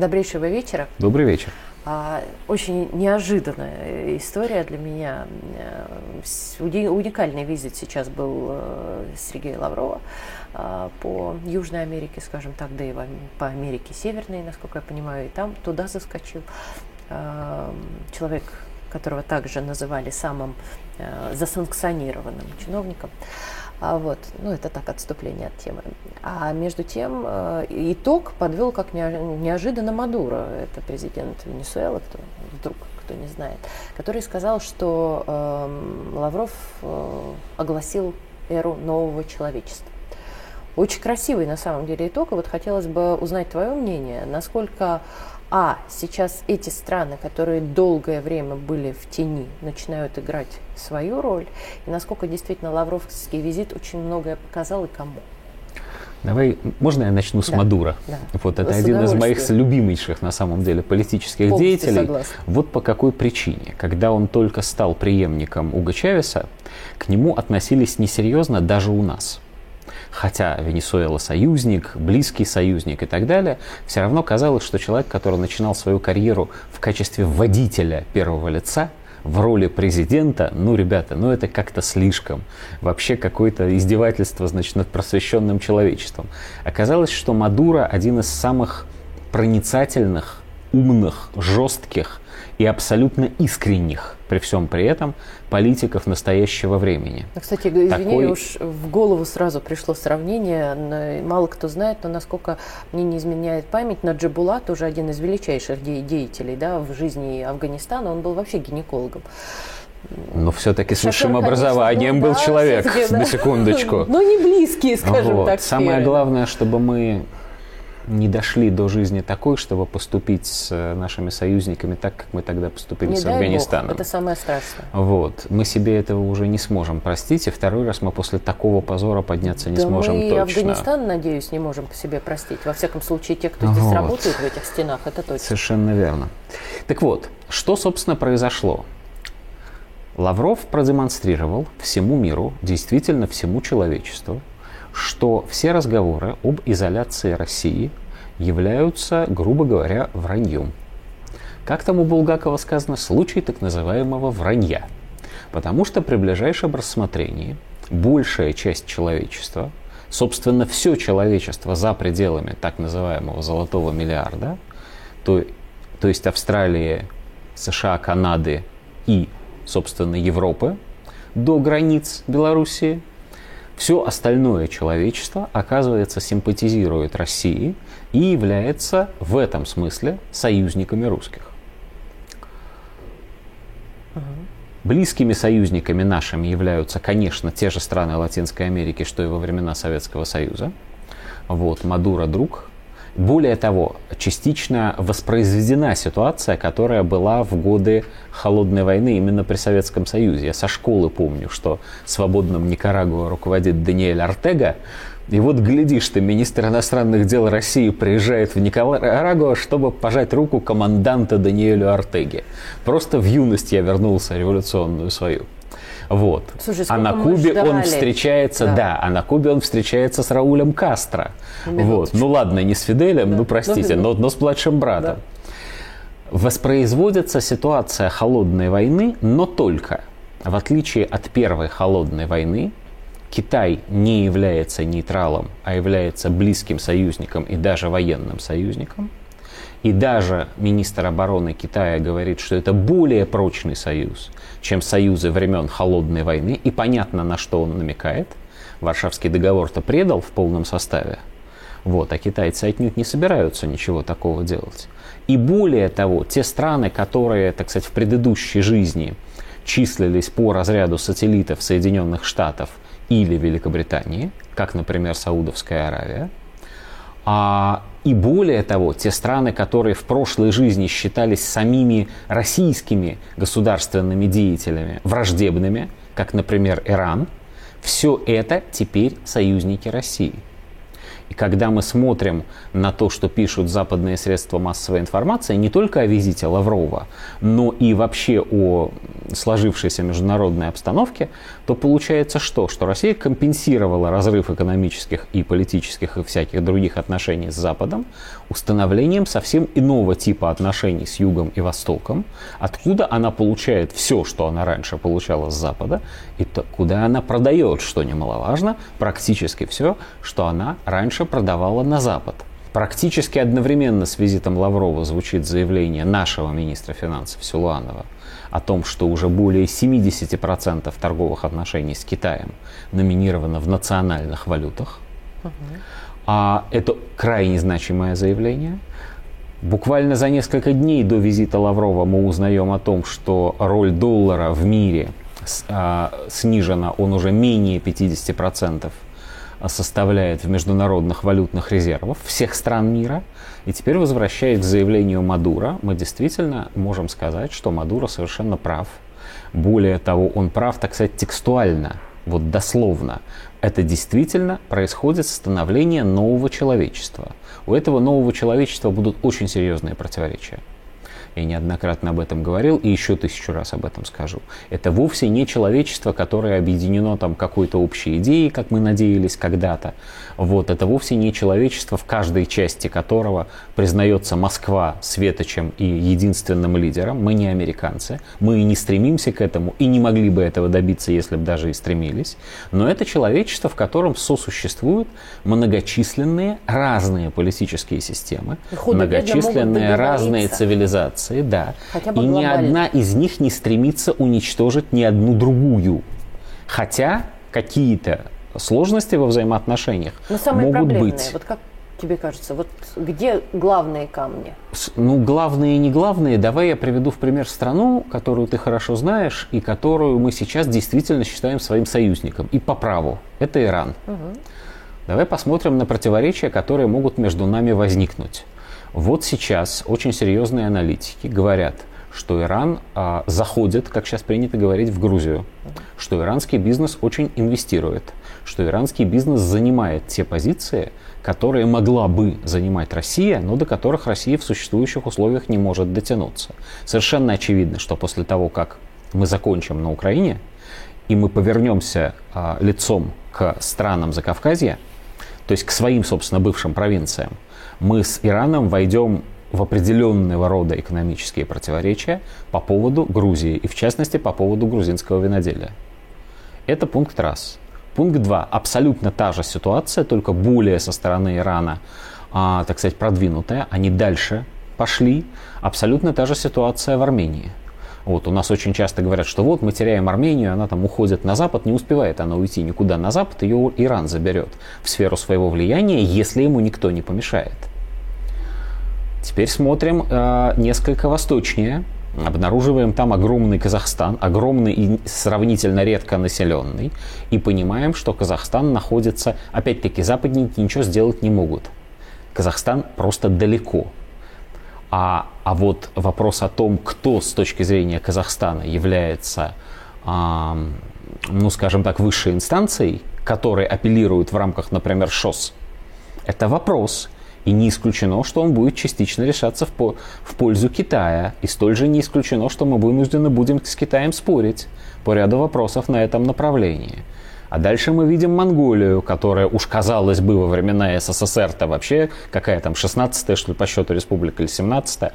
Добрейшего вечера. Добрый вечер. А, очень неожиданная история для меня. Уникальный визит сейчас был э, Сергея Лаврова а, по Южной Америке, скажем так, да и по Америке Северной, насколько я понимаю, и там туда заскочил а, человек, которого также называли самым э, засанкционированным чиновником. А вот, ну, это так, отступление от темы. А между тем, э, итог подвел как неожиданно Мадуро, это президент Венесуэлы, кто вдруг, кто не знает, который сказал, что э, Лавров э, огласил эру нового человечества. Очень красивый на самом деле итог, и вот хотелось бы узнать твое мнение, насколько а сейчас эти страны, которые долгое время были в тени, начинают играть свою роль, и насколько действительно Лавровский визит очень многое показал и кому. Давай, можно я начну с да, Мадура? Да. Вот это с один из моих любимейших на самом деле политических Полностью деятелей. Согласна. Вот по какой причине. Когда он только стал преемником Уга Чавеса, к нему относились несерьезно даже у нас хотя Венесуэла союзник, близкий союзник и так далее, все равно казалось, что человек, который начинал свою карьеру в качестве водителя первого лица, в роли президента, ну, ребята, ну это как-то слишком. Вообще какое-то издевательство, значит, над просвещенным человечеством. Оказалось, что Мадуро один из самых проницательных, умных, жестких и абсолютно искренних при всем при этом политиков настоящего времени. Кстати, извини, Такой... уж в голову сразу пришло сравнение, мало кто знает, но насколько мне не изменяет память, Наджибула, тоже один из величайших де- деятелей да, в жизни Афганистана, он был вообще гинекологом. Но все-таки с высшим образованием ну, был да, человек, на секундочку. Ну, не близкие, скажем вот. так. Самое главное, чтобы мы не дошли до жизни такой, чтобы поступить с э, нашими союзниками так, как мы тогда поступили не с Афганистаном. Бог, это самое страшное. Вот. Мы себе этого уже не сможем простить, и второй раз мы после такого позора подняться не да сможем мы точно. Афганистан, надеюсь, не можем по себе простить. Во всяком случае, те, кто здесь вот. работают в этих стенах, это точно. Совершенно верно. Так вот, что, собственно, произошло? Лавров продемонстрировал всему миру, действительно всему человечеству, что все разговоры об изоляции России являются, грубо говоря, враньем. Как там у Булгакова сказано, случай так называемого вранья. Потому что при ближайшем рассмотрении большая часть человечества, собственно, все человечество за пределами так называемого золотого миллиарда, то, то есть Австралии, США, Канады и, собственно, Европы, до границ Белоруссии, все остальное человечество, оказывается, симпатизирует России и является в этом смысле союзниками русских. Близкими союзниками нашими являются, конечно, те же страны Латинской Америки, что и во времена Советского Союза. Вот, Мадуро друг, более того, частично воспроизведена ситуация, которая была в годы Холодной войны именно при Советском Союзе. Я со школы помню, что свободным Никарагуа руководит Даниэль Артега, и вот глядишь ты, министр иностранных дел России приезжает в Никарагуа, чтобы пожать руку команданта Даниэлю Артеге. Просто в юность я вернулся революционную свою. Вот. Слушай, а на Кубе он встречается, да. да, а на Кубе он встречается с Раулем Кастро. Вот. Ну ладно, не с Фиделем, да. ну простите, но, но с младшим братом. Да. Воспроизводится ситуация холодной войны, но только, в отличие от первой холодной войны, Китай не является нейтралом, а является близким союзником и даже военным союзником. И даже министр обороны Китая говорит, что это более прочный союз, чем союзы времен Холодной войны, и понятно, на что он намекает. Варшавский договор-то предал в полном составе. Вот, а китайцы отнюдь не собираются ничего такого делать. И более того, те страны, которые, так сказать, в предыдущей жизни числились по разряду сателлитов Соединенных Штатов или Великобритании, как, например, Саудовская Аравия, а, и более того, те страны, которые в прошлой жизни считались самими российскими государственными деятелями враждебными, как, например, Иран, все это теперь союзники России. И когда мы смотрим на то, что пишут западные средства массовой информации, не только о визите Лаврова, но и вообще о сложившейся международной обстановке, то получается что? Что Россия компенсировала разрыв экономических и политических и всяких других отношений с Западом установлением совсем иного типа отношений с Югом и Востоком, откуда она получает все, что она раньше получала с Запада, и то, куда она продает, что немаловажно, практически все, что она раньше продавала на Запад. Практически одновременно с визитом Лаврова звучит заявление нашего министра финансов Силуанова о том, что уже более 70% торговых отношений с Китаем номинировано в национальных валютах. А это крайне значимое заявление. Буквально за несколько дней до визита Лаврова мы узнаем о том, что роль доллара в мире а, снижена, он уже менее 50% составляет в международных валютных резервах всех стран мира. И теперь, возвращаясь к заявлению Мадура, мы действительно можем сказать, что Мадура совершенно прав. Более того, он прав, так сказать, текстуально, вот дословно. Это действительно происходит становление нового человечества. У этого нового человечества будут очень серьезные противоречия я неоднократно об этом говорил и еще тысячу раз об этом скажу. Это вовсе не человечество, которое объединено там какой-то общей идеей, как мы надеялись когда-то. Вот, это вовсе не человечество, в каждой части которого признается Москва светочем и единственным лидером. Мы не американцы, мы и не стремимся к этому, и не могли бы этого добиться, если бы даже и стремились. Но это человечество, в котором сосуществуют многочисленные разные политические системы, многочисленные разные цивилизации цивилизации, да. Хотя бы и глобально. ни одна из них не стремится уничтожить ни одну другую. Хотя какие-то сложности во взаимоотношениях Но самые могут быть. Вот как тебе кажется, вот где главные камни? Ну, главные и не главные. Давай я приведу в пример страну, которую ты хорошо знаешь и которую мы сейчас действительно считаем своим союзником. И по праву. Это Иран. Угу. Давай посмотрим на противоречия, которые могут между нами возникнуть. Вот сейчас очень серьезные аналитики говорят, что Иран а, заходит, как сейчас принято говорить, в Грузию, что иранский бизнес очень инвестирует, что иранский бизнес занимает те позиции, которые могла бы занимать Россия, но до которых Россия в существующих условиях не может дотянуться. Совершенно очевидно, что после того, как мы закончим на Украине, и мы повернемся а, лицом к странам Закавказья, то есть к своим, собственно, бывшим провинциям, мы с Ираном войдем в определенного рода экономические противоречия по поводу Грузии и, в частности, по поводу грузинского виноделия. Это пункт раз. Пункт два. Абсолютно та же ситуация, только более со стороны Ирана, а, так сказать, продвинутая. Они дальше пошли. Абсолютно та же ситуация в Армении. Вот, у нас очень часто говорят, что вот мы теряем Армению, она там уходит на Запад, не успевает она уйти никуда на Запад, ее Иран заберет в сферу своего влияния, если ему никто не помешает. Теперь смотрим э, несколько восточнее. Обнаруживаем там огромный Казахстан, огромный и сравнительно редко населенный, и понимаем, что Казахстан находится, опять-таки, западники ничего сделать не могут. Казахстан просто далеко. А, а вот вопрос о том, кто с точки зрения Казахстана является, а, ну, скажем так, высшей инстанцией, которой апеллируют в рамках, например, ШОС, это вопрос – и не исключено, что он будет частично решаться в, по, в пользу Китая. И столь же не исключено, что мы вынуждены будем с Китаем спорить по ряду вопросов на этом направлении. А дальше мы видим Монголию, которая уж казалось бы во времена СССР-то вообще, какая там, 16-я, что ли, по счету республика или 17-я,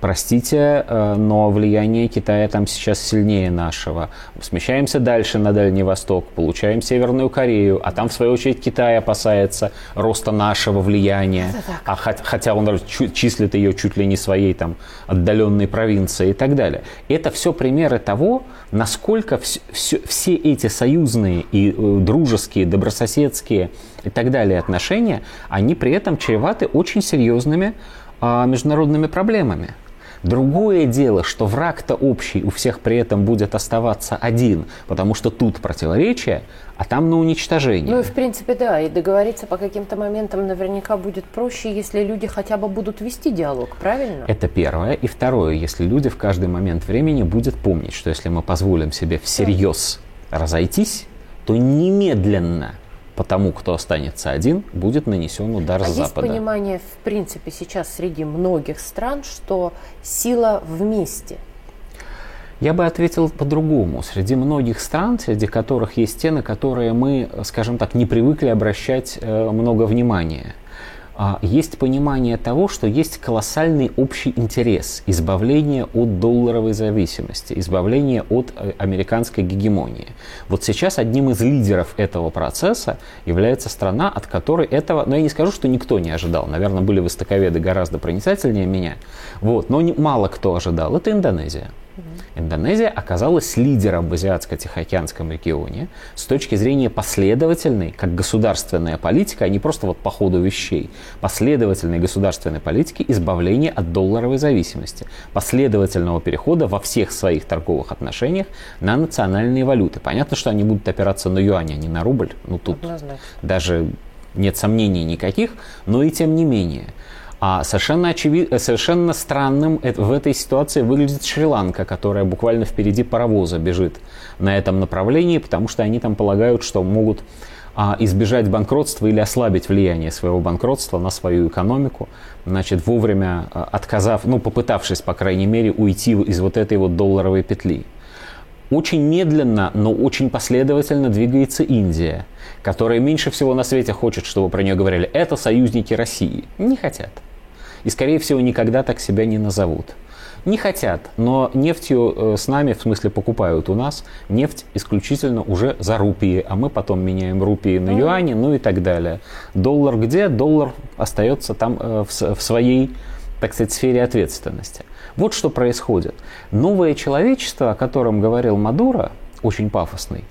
Простите, э, но влияние Китая там сейчас сильнее нашего. Смещаемся дальше на Дальний Восток, получаем Северную Корею, а там, в свою очередь, Китай опасается роста нашего влияния, а хотя он числит ее чуть ли не своей там отдаленной провинцией и так далее. Это все примеры того, насколько все, все, все эти союзные и э, дружеские, добрососедские и так далее отношения, они при этом чреваты очень серьезными а, международными проблемами. Другое дело, что враг-то общий у всех при этом будет оставаться один, потому что тут противоречие, а там на уничтожение. Ну и в принципе да, и договориться по каким-то моментам наверняка будет проще, если люди хотя бы будут вести диалог, правильно? Это первое. И второе, если люди в каждый момент времени будут помнить, что если мы позволим себе всерьез разойтись, то немедленно потому кто останется один, будет нанесен удар а с Запада. Есть понимание, в принципе, сейчас среди многих стран, что сила вместе – я бы ответил по-другому. Среди многих стран, среди которых есть те, на которые мы, скажем так, не привыкли обращать э, много внимания, есть понимание того, что есть колоссальный общий интерес избавления от долларовой зависимости, избавления от э, американской гегемонии. Вот сейчас одним из лидеров этого процесса является страна, от которой этого, ну я не скажу, что никто не ожидал, наверное, были востоковеды гораздо проницательнее меня, вот, но мало кто ожидал, это Индонезия. Индонезия оказалась лидером в Азиатско-Тихоокеанском регионе с точки зрения последовательной, как государственная политика, а не просто вот по ходу вещей, последовательной государственной политики избавления от долларовой зависимости, последовательного перехода во всех своих торговых отношениях на национальные валюты. Понятно, что они будут опираться на юань, а не на рубль. Ну тут Однозначно. даже нет сомнений никаких, но и тем не менее – а совершенно, очевид... совершенно странным в этой ситуации выглядит Шри-Ланка, которая буквально впереди паровоза бежит на этом направлении, потому что они там полагают, что могут а, избежать банкротства или ослабить влияние своего банкротства на свою экономику, значит, вовремя а, отказав, ну, попытавшись, по крайней мере, уйти из вот этой вот долларовой петли. Очень медленно, но очень последовательно двигается Индия, которая меньше всего на свете хочет, чтобы про нее говорили, это союзники России. Не хотят и, скорее всего, никогда так себя не назовут. Не хотят, но нефтью э, с нами, в смысле покупают у нас, нефть исключительно уже за рупии, а мы потом меняем рупии на юани, ну и так далее. Доллар где? Доллар остается там э, в, в своей, так сказать, сфере ответственности. Вот что происходит. Новое человечество, о котором говорил Мадуро, очень пафосный,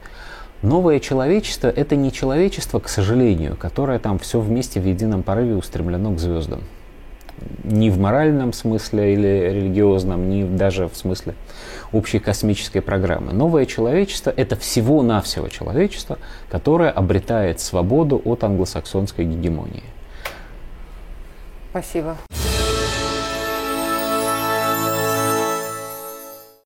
Новое человечество – это не человечество, к сожалению, которое там все вместе в едином порыве устремлено к звездам ни в моральном смысле или религиозном, ни даже в смысле общей космической программы. Новое человечество – это всего-навсего человечество, которое обретает свободу от англосаксонской гегемонии. Спасибо.